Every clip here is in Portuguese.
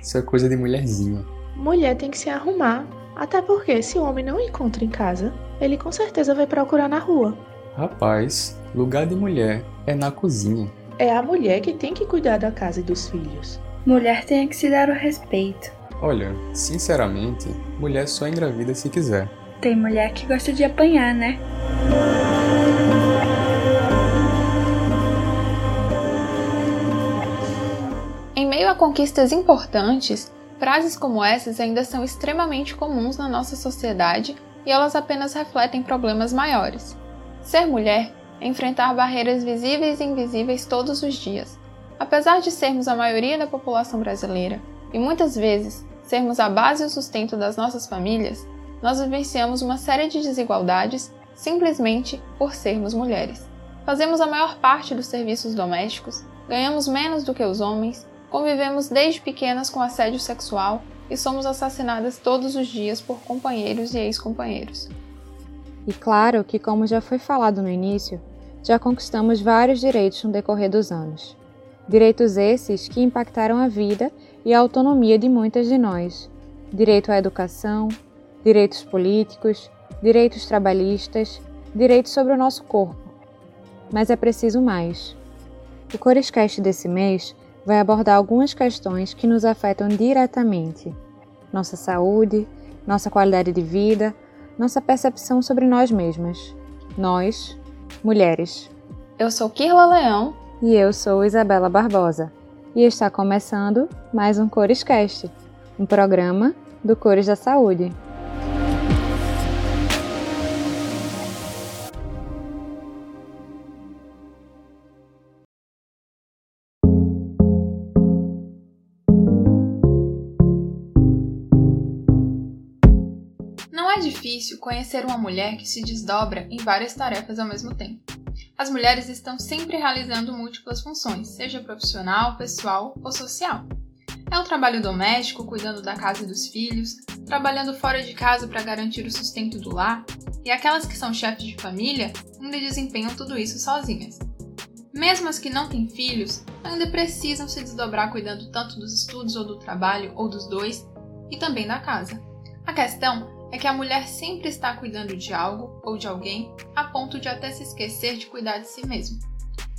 Isso é coisa de mulherzinha. Mulher tem que se arrumar. Até porque, se o homem não encontra em casa, ele com certeza vai procurar na rua. Rapaz, lugar de mulher é na cozinha. É a mulher que tem que cuidar da casa e dos filhos. Mulher tem que se dar o respeito. Olha, sinceramente, mulher só engravida se quiser. Tem mulher que gosta de apanhar, né? Em meio a conquistas importantes, frases como essas ainda são extremamente comuns na nossa sociedade e elas apenas refletem problemas maiores. Ser mulher é enfrentar barreiras visíveis e invisíveis todos os dias. Apesar de sermos a maioria da população brasileira e muitas vezes sermos a base e o sustento das nossas famílias, nós vivenciamos uma série de desigualdades simplesmente por sermos mulheres. Fazemos a maior parte dos serviços domésticos, ganhamos menos do que os homens, convivemos desde pequenas com assédio sexual e somos assassinadas todos os dias por companheiros e ex-companheiros. E claro que, como já foi falado no início, já conquistamos vários direitos no decorrer dos anos. Direitos esses que impactaram a vida e a autonomia de muitas de nós. Direito à educação, direitos políticos, direitos trabalhistas, direitos sobre o nosso corpo. Mas é preciso mais. O Corescast desse mês vai abordar algumas questões que nos afetam diretamente: nossa saúde, nossa qualidade de vida, nossa percepção sobre nós mesmas. Nós, mulheres. Eu sou Kirla Leão. E eu sou Isabela Barbosa e está começando mais um Corescast, um programa do Cores da Saúde. Difícil conhecer uma mulher que se desdobra em várias tarefas ao mesmo tempo as mulheres estão sempre realizando múltiplas funções, seja profissional, pessoal ou social. É o trabalho doméstico, cuidando da casa e dos filhos, trabalhando fora de casa para garantir o sustento do lar, e aquelas que são chefes de família ainda desempenham tudo isso sozinhas. Mesmo as que não têm filhos, ainda precisam se desdobrar cuidando tanto dos estudos ou do trabalho, ou dos dois, e também da casa. A questão é que a mulher sempre está cuidando de algo ou de alguém a ponto de até se esquecer de cuidar de si mesma.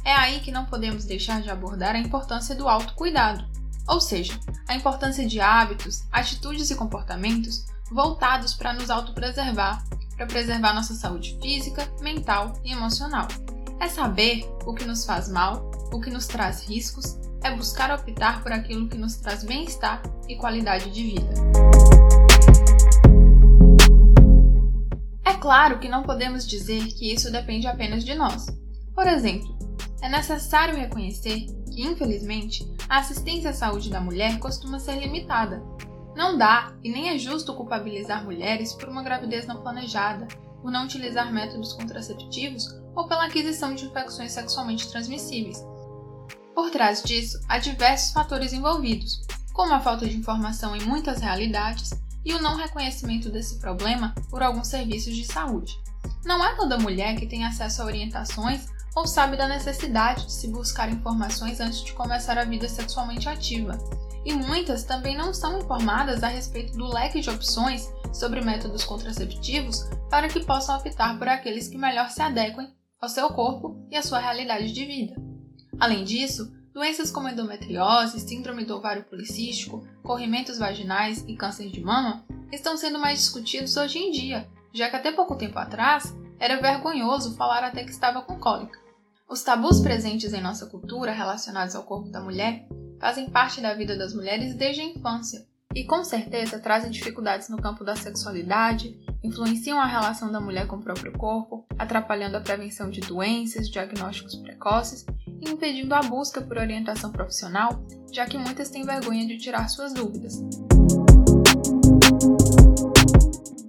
É aí que não podemos deixar de abordar a importância do autocuidado, ou seja, a importância de hábitos, atitudes e comportamentos voltados para nos autopreservar, para preservar nossa saúde física, mental e emocional. É saber o que nos faz mal, o que nos traz riscos, é buscar optar por aquilo que nos traz bem-estar e qualidade de vida. Claro que não podemos dizer que isso depende apenas de nós. Por exemplo, é necessário reconhecer que, infelizmente, a assistência à saúde da mulher costuma ser limitada. Não dá e nem é justo culpabilizar mulheres por uma gravidez não planejada, por não utilizar métodos contraceptivos ou pela aquisição de infecções sexualmente transmissíveis. Por trás disso, há diversos fatores envolvidos, como a falta de informação em muitas realidades e o não reconhecimento desse problema por alguns serviços de saúde. Não é toda mulher que tem acesso a orientações ou sabe da necessidade de se buscar informações antes de começar a vida sexualmente ativa. E muitas também não são informadas a respeito do leque de opções sobre métodos contraceptivos para que possam optar por aqueles que melhor se adequem ao seu corpo e à sua realidade de vida. Além disso, Doenças como endometriose, síndrome do ovário policístico, corrimentos vaginais e câncer de mama estão sendo mais discutidos hoje em dia, já que até pouco tempo atrás era vergonhoso falar até que estava com cólica. Os tabus presentes em nossa cultura relacionados ao corpo da mulher fazem parte da vida das mulheres desde a infância e com certeza trazem dificuldades no campo da sexualidade, influenciam a relação da mulher com o próprio corpo, atrapalhando a prevenção de doenças, diagnósticos precoces impedindo a busca por orientação profissional, já que muitas têm vergonha de tirar suas dúvidas.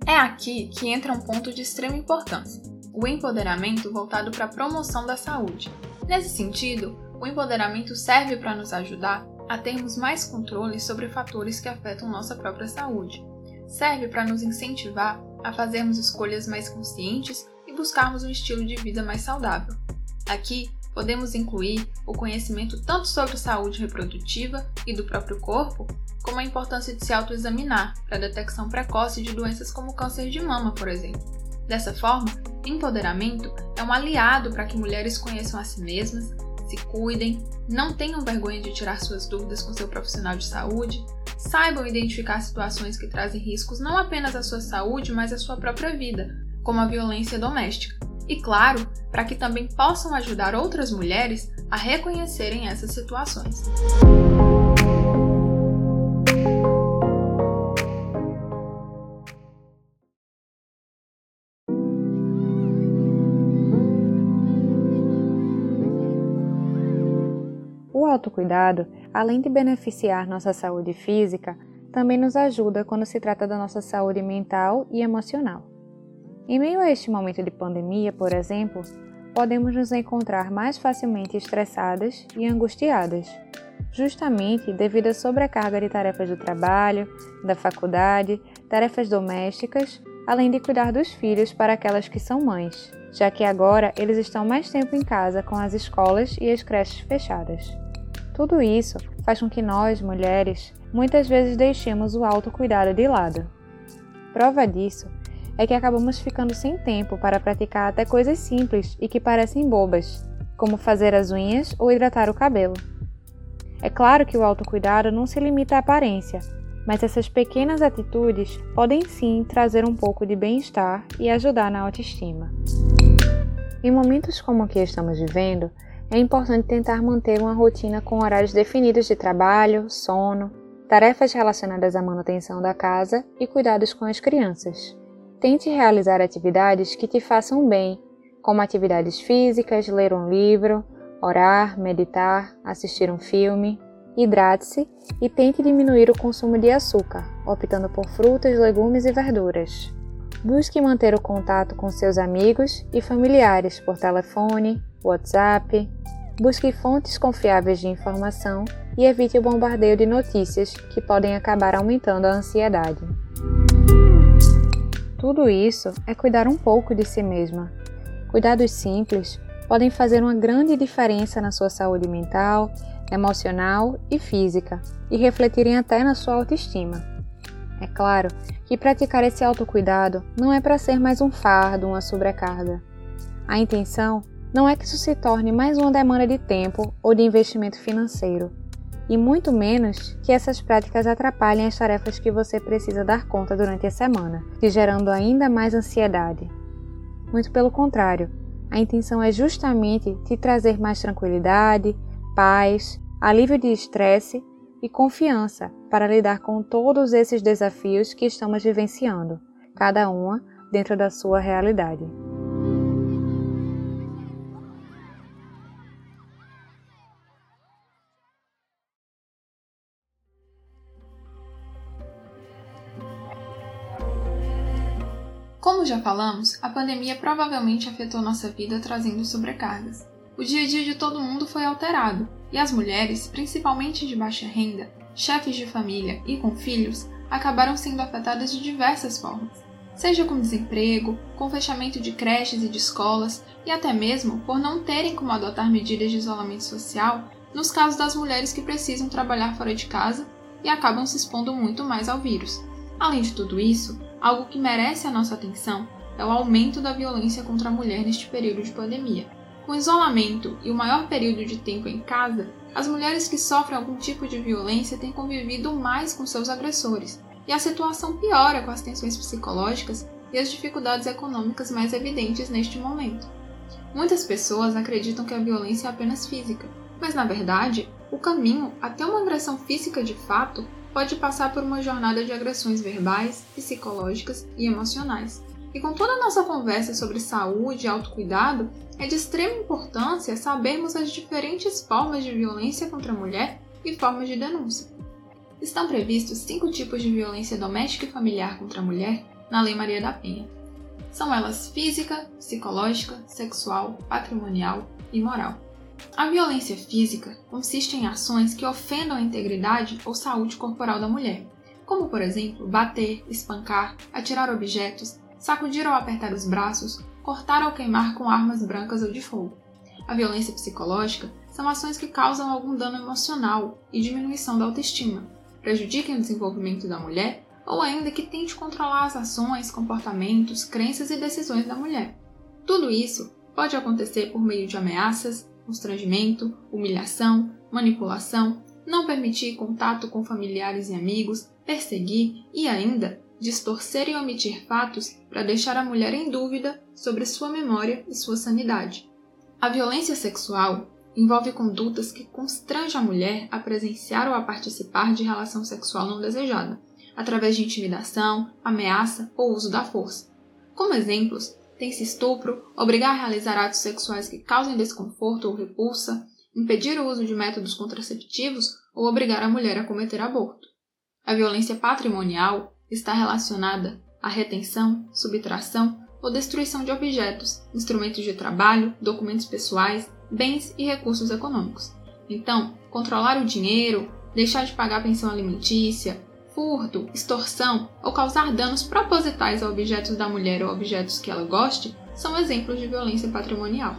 É aqui que entra um ponto de extrema importância: o empoderamento voltado para a promoção da saúde. Nesse sentido, o empoderamento serve para nos ajudar a termos mais controle sobre fatores que afetam nossa própria saúde. Serve para nos incentivar a fazermos escolhas mais conscientes e buscarmos um estilo de vida mais saudável. Aqui podemos incluir o conhecimento tanto sobre saúde reprodutiva e do próprio corpo, como a importância de se autoexaminar para a detecção precoce de doenças como câncer de mama, por exemplo. Dessa forma, empoderamento é um aliado para que mulheres conheçam a si mesmas, se cuidem, não tenham vergonha de tirar suas dúvidas com seu profissional de saúde, saibam identificar situações que trazem riscos não apenas à sua saúde, mas à sua própria vida, como a violência doméstica. E claro, para que também possam ajudar outras mulheres a reconhecerem essas situações. O autocuidado, além de beneficiar nossa saúde física, também nos ajuda quando se trata da nossa saúde mental e emocional. Em meio a este momento de pandemia, por exemplo, podemos nos encontrar mais facilmente estressadas e angustiadas, justamente devido à sobrecarga de tarefas do trabalho, da faculdade, tarefas domésticas, além de cuidar dos filhos para aquelas que são mães, já que agora eles estão mais tempo em casa com as escolas e as creches fechadas. Tudo isso faz com que nós, mulheres, muitas vezes deixemos o autocuidado de lado. Prova disso é que acabamos ficando sem tempo para praticar até coisas simples e que parecem bobas, como fazer as unhas ou hidratar o cabelo. É claro que o autocuidado não se limita à aparência, mas essas pequenas atitudes podem sim trazer um pouco de bem-estar e ajudar na autoestima. Em momentos como o que estamos vivendo, é importante tentar manter uma rotina com horários definidos de trabalho, sono, tarefas relacionadas à manutenção da casa e cuidados com as crianças. Tente realizar atividades que te façam bem, como atividades físicas, ler um livro, orar, meditar, assistir um filme. Hidrate-se e tente diminuir o consumo de açúcar, optando por frutas, legumes e verduras. Busque manter o contato com seus amigos e familiares por telefone, WhatsApp. Busque fontes confiáveis de informação e evite o bombardeio de notícias que podem acabar aumentando a ansiedade. Tudo isso é cuidar um pouco de si mesma. Cuidados simples podem fazer uma grande diferença na sua saúde mental, emocional e física e refletirem até na sua autoestima. É claro que praticar esse autocuidado não é para ser mais um fardo, uma sobrecarga. A intenção não é que isso se torne mais uma demanda de tempo ou de investimento financeiro, e muito menos que essas práticas atrapalhem as tarefas que você precisa dar conta durante a semana, te gerando ainda mais ansiedade. Muito pelo contrário, a intenção é justamente te trazer mais tranquilidade, paz, alívio de estresse e confiança para lidar com todos esses desafios que estamos vivenciando, cada uma dentro da sua realidade. Como já falamos, a pandemia provavelmente afetou nossa vida trazendo sobrecargas. O dia a dia de todo mundo foi alterado, e as mulheres, principalmente de baixa renda, chefes de família e com filhos, acabaram sendo afetadas de diversas formas, seja com desemprego, com fechamento de creches e de escolas, e até mesmo por não terem como adotar medidas de isolamento social nos casos das mulheres que precisam trabalhar fora de casa e acabam se expondo muito mais ao vírus. Além de tudo isso, algo que merece a nossa atenção é o aumento da violência contra a mulher neste período de pandemia. Com isolamento e o maior período de tempo em casa, as mulheres que sofrem algum tipo de violência têm convivido mais com seus agressores, e a situação piora com as tensões psicológicas e as dificuldades econômicas mais evidentes neste momento. Muitas pessoas acreditam que a violência é apenas física, mas na verdade, o caminho até uma agressão física de fato pode passar por uma jornada de agressões verbais, psicológicas e emocionais. E com toda a nossa conversa sobre saúde e autocuidado, é de extrema importância sabermos as diferentes formas de violência contra a mulher e formas de denúncia. Estão previstos cinco tipos de violência doméstica e familiar contra a mulher na Lei Maria da Penha. São elas física, psicológica, sexual, patrimonial e moral. A violência física consiste em ações que ofendam a integridade ou saúde corporal da mulher, como, por exemplo, bater, espancar, atirar objetos, sacudir ou apertar os braços, cortar ou queimar com armas brancas ou de fogo. A violência psicológica são ações que causam algum dano emocional e diminuição da autoestima, prejudiquem o desenvolvimento da mulher ou ainda que tente controlar as ações, comportamentos, crenças e decisões da mulher. Tudo isso pode acontecer por meio de ameaças, constrangimento, humilhação, manipulação, não permitir contato com familiares e amigos, perseguir e ainda distorcer e omitir fatos para deixar a mulher em dúvida sobre sua memória e sua sanidade. A violência sexual envolve condutas que constrangem a mulher a presenciar ou a participar de relação sexual não desejada, através de intimidação, ameaça ou uso da força. Como exemplos, tem-se estupro, obrigar a realizar atos sexuais que causem desconforto ou repulsa, impedir o uso de métodos contraceptivos ou obrigar a mulher a cometer aborto. A violência patrimonial está relacionada à retenção, subtração ou destruição de objetos, instrumentos de trabalho, documentos pessoais, bens e recursos econômicos. Então, controlar o dinheiro, deixar de pagar pensão alimentícia, furto, extorsão ou causar danos propositais a objetos da mulher ou objetos que ela goste são exemplos de violência patrimonial.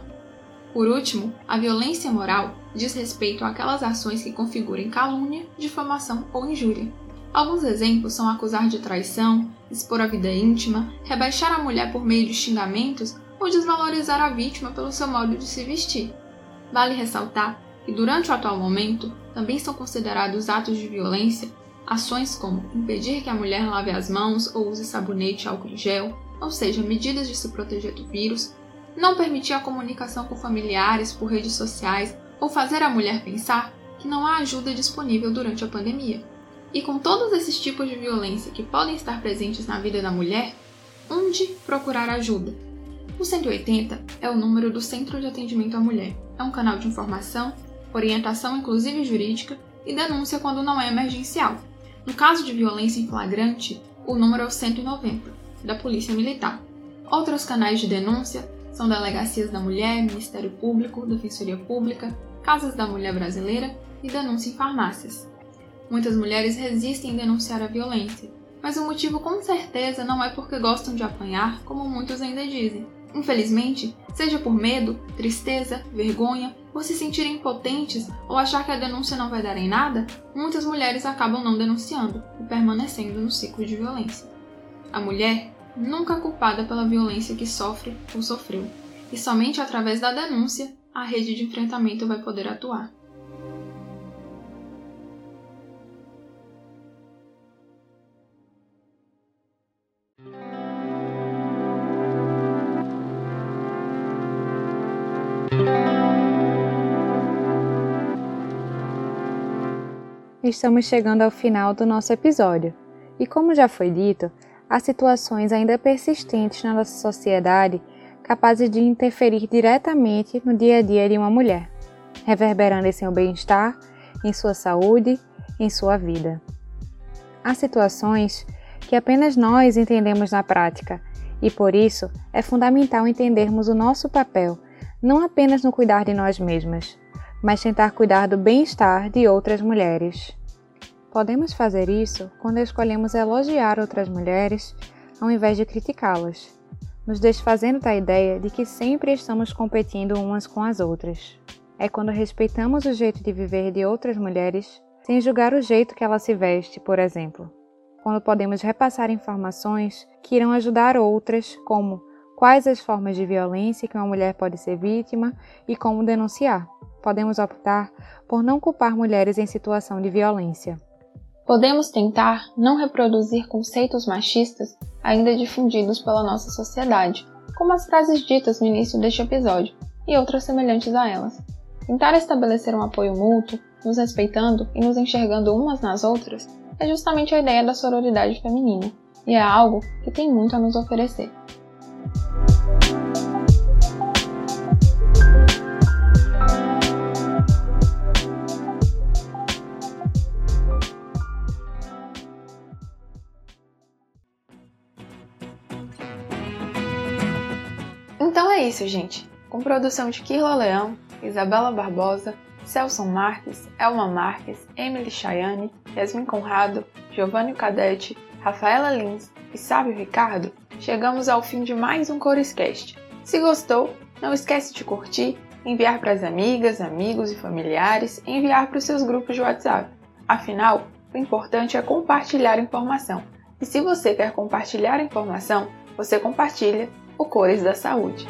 Por último, a violência moral diz respeito àquelas ações que configurem calúnia, difamação ou injúria. Alguns exemplos são acusar de traição, expor a vida íntima, rebaixar a mulher por meio de xingamentos ou desvalorizar a vítima pelo seu modo de se vestir. Vale ressaltar que, durante o atual momento, também são considerados atos de violência Ações como impedir que a mulher lave as mãos ou use sabonete álcool em gel, ou seja, medidas de se proteger do vírus, não permitir a comunicação com familiares por redes sociais ou fazer a mulher pensar que não há ajuda disponível durante a pandemia. E com todos esses tipos de violência que podem estar presentes na vida da mulher, onde procurar ajuda? O 180 é o número do Centro de Atendimento à Mulher. É um canal de informação, orientação inclusive jurídica e denúncia quando não é emergencial. No caso de violência em flagrante, o número é o 190, da Polícia Militar. Outros canais de denúncia são Delegacias da Mulher, Ministério Público, Defensoria Pública, Casas da Mulher Brasileira e denúncia em farmácias. Muitas mulheres resistem em denunciar a violência, mas o motivo com certeza não é porque gostam de apanhar, como muitos ainda dizem. Infelizmente, seja por medo, tristeza, vergonha por se sentirem impotentes ou achar que a denúncia não vai dar em nada, muitas mulheres acabam não denunciando e permanecendo no ciclo de violência. A mulher nunca é culpada pela violência que sofre ou sofreu, e somente através da denúncia a rede de enfrentamento vai poder atuar. Estamos chegando ao final do nosso episódio. E como já foi dito, há situações ainda persistentes na nossa sociedade capazes de interferir diretamente no dia a dia de uma mulher, reverberando em seu bem-estar, em sua saúde, em sua vida. Há situações que apenas nós entendemos na prática, e por isso é fundamental entendermos o nosso papel, não apenas no cuidar de nós mesmas, mas tentar cuidar do bem-estar de outras mulheres. Podemos fazer isso quando escolhemos elogiar outras mulheres ao invés de criticá-las, nos desfazendo da ideia de que sempre estamos competindo umas com as outras. É quando respeitamos o jeito de viver de outras mulheres sem julgar o jeito que ela se veste, por exemplo. Quando podemos repassar informações que irão ajudar outras, como quais as formas de violência que uma mulher pode ser vítima e como denunciar podemos optar por não culpar mulheres em situação de violência. Podemos tentar não reproduzir conceitos machistas ainda difundidos pela nossa sociedade, como as frases ditas no início deste episódio e outras semelhantes a elas. Tentar estabelecer um apoio mútuo, nos respeitando e nos enxergando umas nas outras, é justamente a ideia da sororidade feminina, e é algo que tem muito a nos oferecer. Isso, gente. Com produção de Kirla Leão, Isabela Barbosa, Celson Marques, Elma Marques, Emily Chayane, Yasmin Conrado, Giovanni Cadete, Rafaela Lins e Sábio Ricardo, chegamos ao fim de mais um Corescast. Se gostou, não esquece de curtir, enviar para as amigas, amigos e familiares, enviar para os seus grupos de WhatsApp. Afinal, o importante é compartilhar informação. E se você quer compartilhar informação, você compartilha o Cores da Saúde.